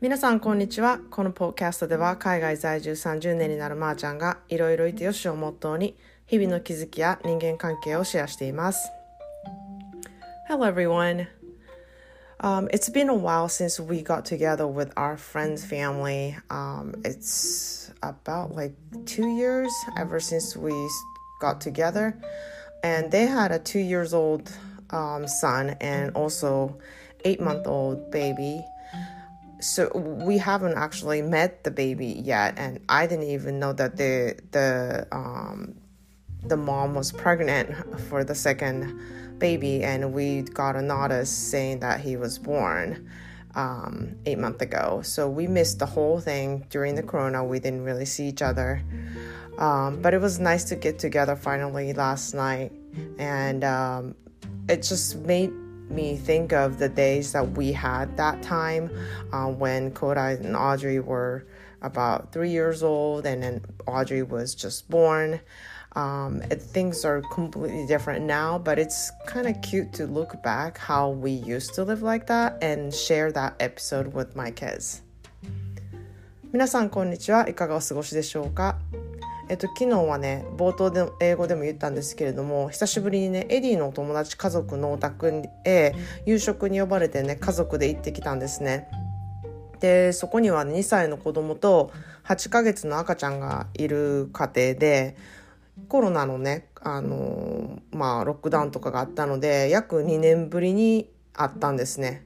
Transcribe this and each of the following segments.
皆さんこんにちはこのポッドキャストでは海外在住30年になるまーちゃんがいろいろいてよしをモットーに日々の気づきや人間関係をシェアしています Hello everyone Um, it's been a while since we got together with our friends family um, it's about like two years ever since we got together and they had a two years old um, son and also eight month old baby so we haven't actually met the baby yet and i didn't even know that the the um the mom was pregnant for the second baby and we got a notice saying that he was born um, eight months ago. So we missed the whole thing during the corona. We didn't really see each other. Um, but it was nice to get together finally last night and um, it just made me think of the days that we had that time uh, when Kodai and Audrey were about three years old, and then Audrey was just born. Um, it, things are completely different now, but it's kind of cute to look back how we used to live like that and share that episode with my kids. 皆さんこんにちはいかがお過ごしでしょうか えっと、昨日はね冒頭で英語でも言ったんですけれども久しぶりにねエディのお友達家族のお宅へ夕食に呼ばれてね家族で行ってきたんですね。でそこには2歳の子供と8ヶ月の赤ちゃんがいる家庭でコロナのねあのまあロックダウンとかがあったので約2年ぶりに会ったんですね。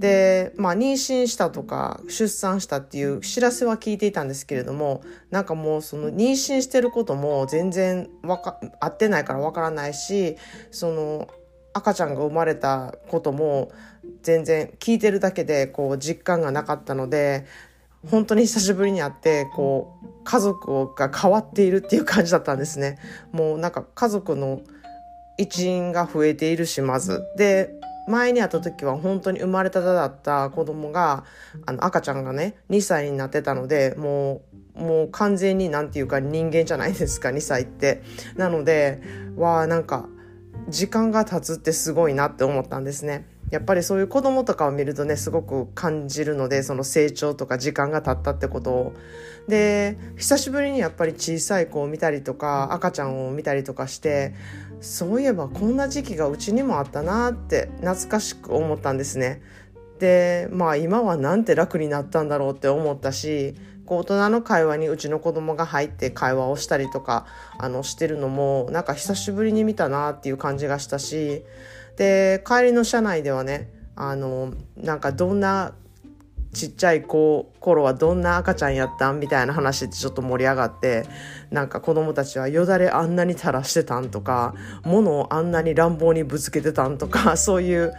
で、まあ、妊娠したとか出産したっていう知らせは聞いていたんですけれどもなんかもうその妊娠してることも全然わか合ってないからわからないしその赤ちゃんが生まれたことも全然聞いてるだけでこう実感がなかったので本当に久しぶりに会ってこう家族が変わっているっていう感じだったんですね。もうなんか家族の一員が増えているしまずで前に会った時は本当に生まれたてだった子供があの赤ちゃんがね2歳になってたのでもうもう完全になんていうか人間じゃないですか2歳って。なのでわあなんか時間が経つってすごいなって思ったんですねやっぱりそういう子供とかを見るとねすごく感じるのでその成長とか時間が経ったってことをで久しぶりにやっぱり小さい子を見たりとか赤ちゃんを見たりとかしてそういえばこんな時期がうちにもあったなって懐かしく思ったんですね。でまあ今はなんて楽になったんだろうって思ったし大人の会話にうちの子供が入って会話をしたりとかあのしてるのもなんか久しぶりに見たなっていう感じがしたしで帰りの車内ではねあのなんかどんなちっちゃい子頃はどんな赤ちゃんやったんみたいな話でちょっと盛り上がってなんか子供たちはよだれあんなに垂らしてたんとか物をあんなに乱暴にぶつけてたんとか そういう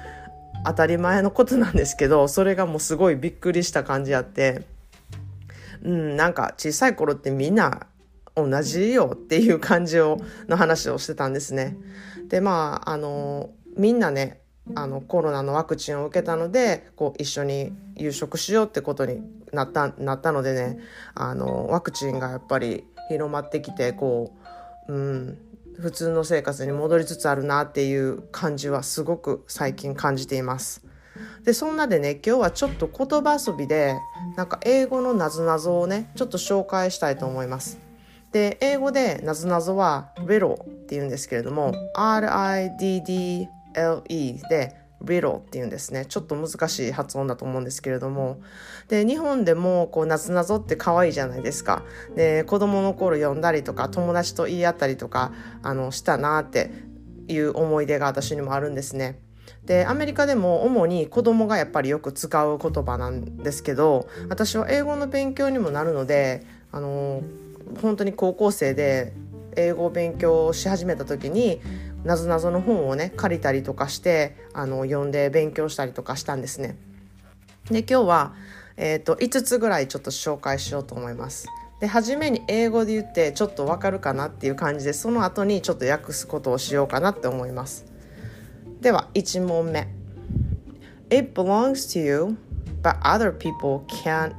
当たり前のことなんですけどそれがもうすごいびっくりした感じあってうんなんか小さい頃ってみんな同じよっていう感じをの話をしてたんですね。でまああのみんなねあのコロナのワクチンを受けたのでこう一緒に夕食しようってことになったなったのでねあのワクチンがやっぱり広まってきてこう、うん、普通の生活に戻りつつあるなっていう感じはすごく最近感じています。でそんなでね今日はちょっと言葉遊びでなんか英語のなぞなぞをねちょっと紹介したいと思います。で英語でなぞなぞは riddle って言うんですけれども RIDD LE で riddle っていうんですね。ちょっと難しい発音だと思うんですけれども。で日本でもこうなぞなぞって可愛いじゃないですか。で子供の頃読んだりとか友達と言い合ったりとかあのしたなっていう思い出が私にもあるんですね。でアメリカでも主に子供がやっぱりよく使う言葉なんですけど私は英語の勉強にもなるのであの本当に高校生で英語を勉強し始めた時になぞなぞの本をね借りたりとかしてあの読んで勉強したりとかしたんですね。で今日は、えーと、5つぐらいちょっと紹介しようと思います。で初めに英語で言ってちょっとわかるかなっていう感じでその後にちょっと訳すことをしようかなって思います。では1問目。It belongs to you, but other people can't.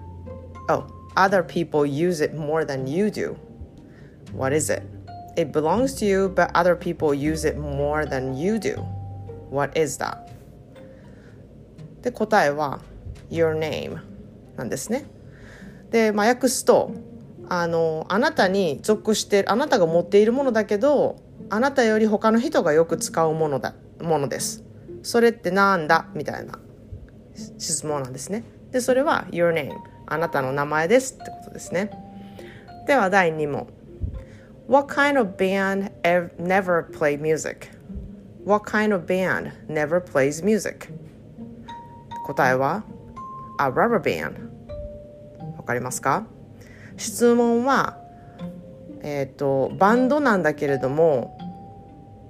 Oh, other people use it more than you do. What is it? It belongs to you, but other people use it more than you do. What is that? で答えは Your name なんですね。で、まあ、訳すとあのあなたに属してあなたが持っているものだけどあなたより他の人がよく使うものだものです。それってなんだ？みたいな質問なんですね。でそれは Your name あなたの名前ですってことですね。では第2問 What kind of band never play music? What kind of band never plays music? 答えは A rubber band わかりますか質問はえっ、ー、とバンドなんだけれども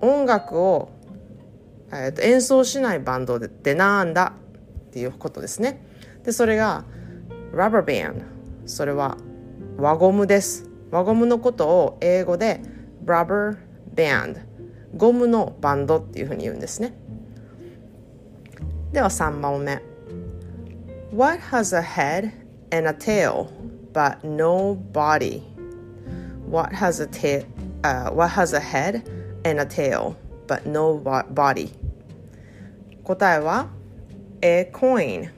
音楽を、えーと、演奏しないバンドでなんだっていうことですねでそれが rubber band それは輪ゴムです輪ゴムのことを英語で rubber band ゴムのバンドっていうふうに言うんですねでは3問目 What has a head and a tail but no body? What has a tail uh, what has a head and a tail but no body? 答えは A coin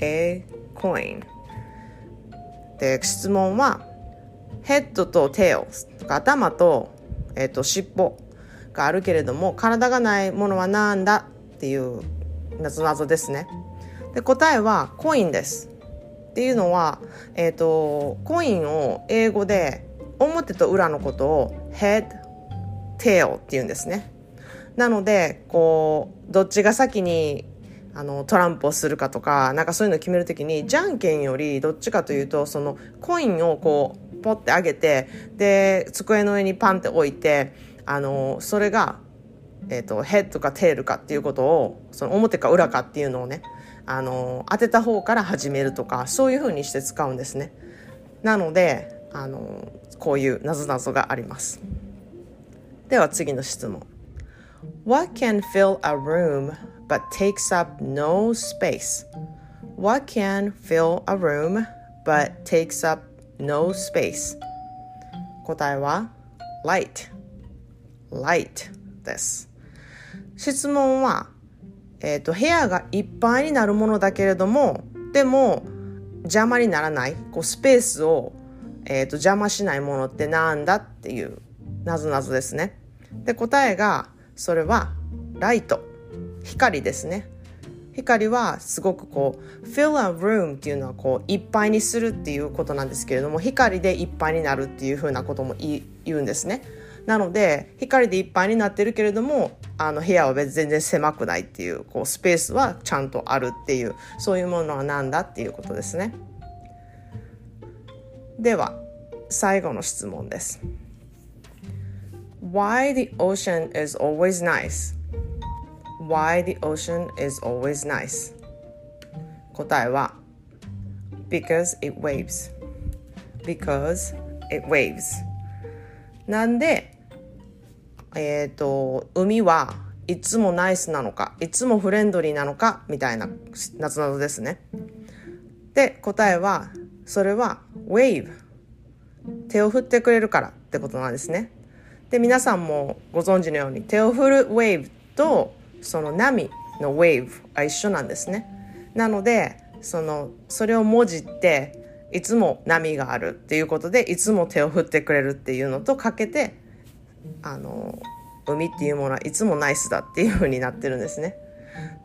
A coin で質問はヘッドとテオ頭と,、えー、と尻尾があるけれども体がないものは何だっていう謎謎ですね。で答えはコインです。っていうのは、えーと、コインを英語で表と裏のことを head tail っていうんですね。なのでこうどっちが先にあのトランプをするかとかなんかそういうのを決める時にじゃんけんよりどっちかというとそのコインをこうポッて上げてで机の上にパンって置いてあのそれが、えーと、ヘッドかテールかっていうことをその表か裏かっていうのをねあの当てた方から始めるとかそういうふうにして使うんですね。なのであのこういうなぞなぞがあります。では次の質問。What can fill a room but takes up no space? What can fill a room but takes up no space. 答えは light. Light です。質問は、えーと、部屋がいっぱいになるものだけれどもでも邪魔にならない。こうスペースを、えーと邪魔しないものってなんだっていうなぞなぞですね。で答えがそれはライト光ですね。光はすごくこう fill a room っていうのはこういっぱいにするっていうことなんですけれども光でいっぱいになるっていうふうなことも言うんですね。なので光でいっぱいになってるけれどもあの部屋は別全然狭くないっていうこうスペースはちゃんとあるっていうそういうものは何だっていうことですね。では最後の質問です。Why the ocean is always nice? Why the ocean is always nice. 答えは because it waves. Because it waves. なんでえっ、ー、と海はいつもナイスなのかいつもフレンドリーなのかみたいな夏などですね。で答えはそれは wave 手を振ってくれるからってことなんですね。で皆さんもご存知のように手を振る wave とその波の wave が一緒なんですね。なのでそのそれを文字っていつも波があるっていうことでいつも手を振ってくれるっていうのとかけてあの海っていうものはいつもナイスだっていう風になってるんですね。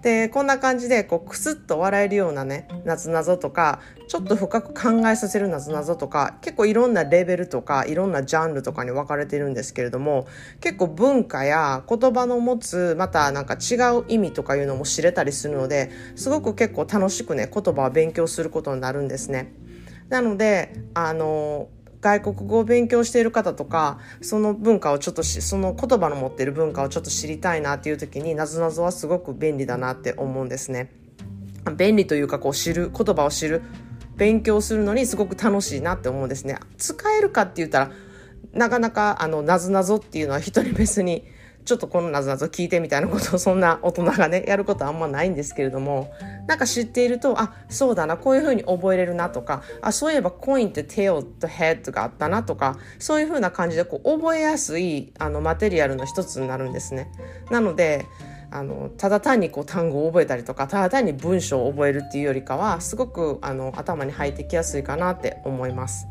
でこんな感じでこうクスッと笑えるようなねなぞなぞとかちょっと深く考えさせるなぞなぞとか結構いろんなレベルとかいろんなジャンルとかに分かれてるんですけれども結構文化や言葉の持つまたなんか違う意味とかいうのも知れたりするのですごく結構楽しくね言葉を勉強することになるんですね。なのであの外国語を勉強している方とかその文化をちょっとその言葉の持っている文化をちょっと知りたいなっていう時になぞなぞはすごく便利だなって思うんですね。便利というかこう知る言葉を知る勉強するのにすごく楽しいなって思うんですね。使えるかって言ったらなかなかあのなぞなぞっていうのは人に別にちょっとこのなぞなぞ聞いてみたいなことをそんな大人がねやることはあんまないんですけれどもなんか知っているとあそうだなこういうふうに覚えれるなとかあそういえばコインって tail と head があったなとかそういうふうな感じでこう覚えやすいあのマテリアルの一つになるんですね。なのであのただ単にこう単語を覚えたりとかただ単に文章を覚えるっていうよりかはすごくあの頭に入ってきやすいかなって思います。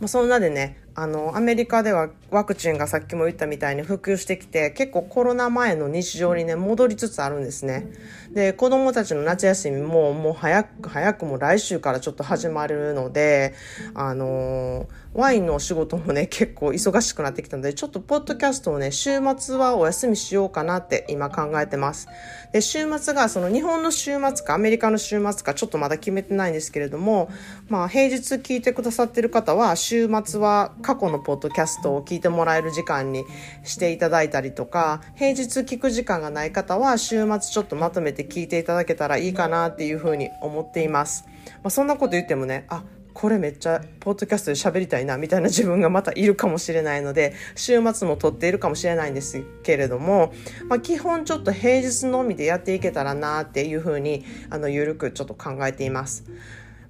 まあ、そんなでねあのアメリカではワクチンがさっきも言ったみたいに普及してきて結構コロナ前の日常にね戻りつつあるんですね。で子供たちの夏休みももう早く早くも来週からちょっと始まるのであのワインのお仕事もね結構忙しくなってきたのでちょっとポッドキャストをね週末はお休みしようかなって今考えてます。で週末がその日本の週末かアメリカの週末かちょっとまだ決めてないんですけれどもまあ平日聞いてくださってる方は週末は過去のポッドキャストを聞いてもらえる時間にしていただいたりとか平日聞く時間がない方は週末ちょっとまとめて聞いていただけたらいいかなっていうふうに思っています。まあ、そんなこと言ってもねあこれめっちゃポッドキャストで喋りたいなみたいな自分がまたいるかもしれないので週末も撮っているかもしれないんですけれども、まあ、基本ちょっと平日のみでやっていけたらなっていうふうにあのゆるくちょっと考えています。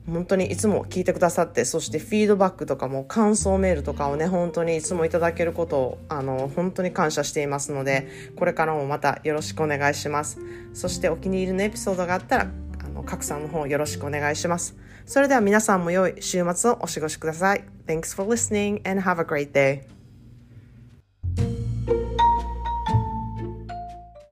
本当にいつも聞いてくださってそしてフィードバックとかも感想メールとかをね本当にいつもいただけることをあの本当に感謝していますのでこれからもまたよろしくお願いします。そしてお気に入りのエピソードがあったらあの拡散の方よろしくお願いします。それでは皆さんも良い週末をお過ごしください。Thanks for listening and have a great day.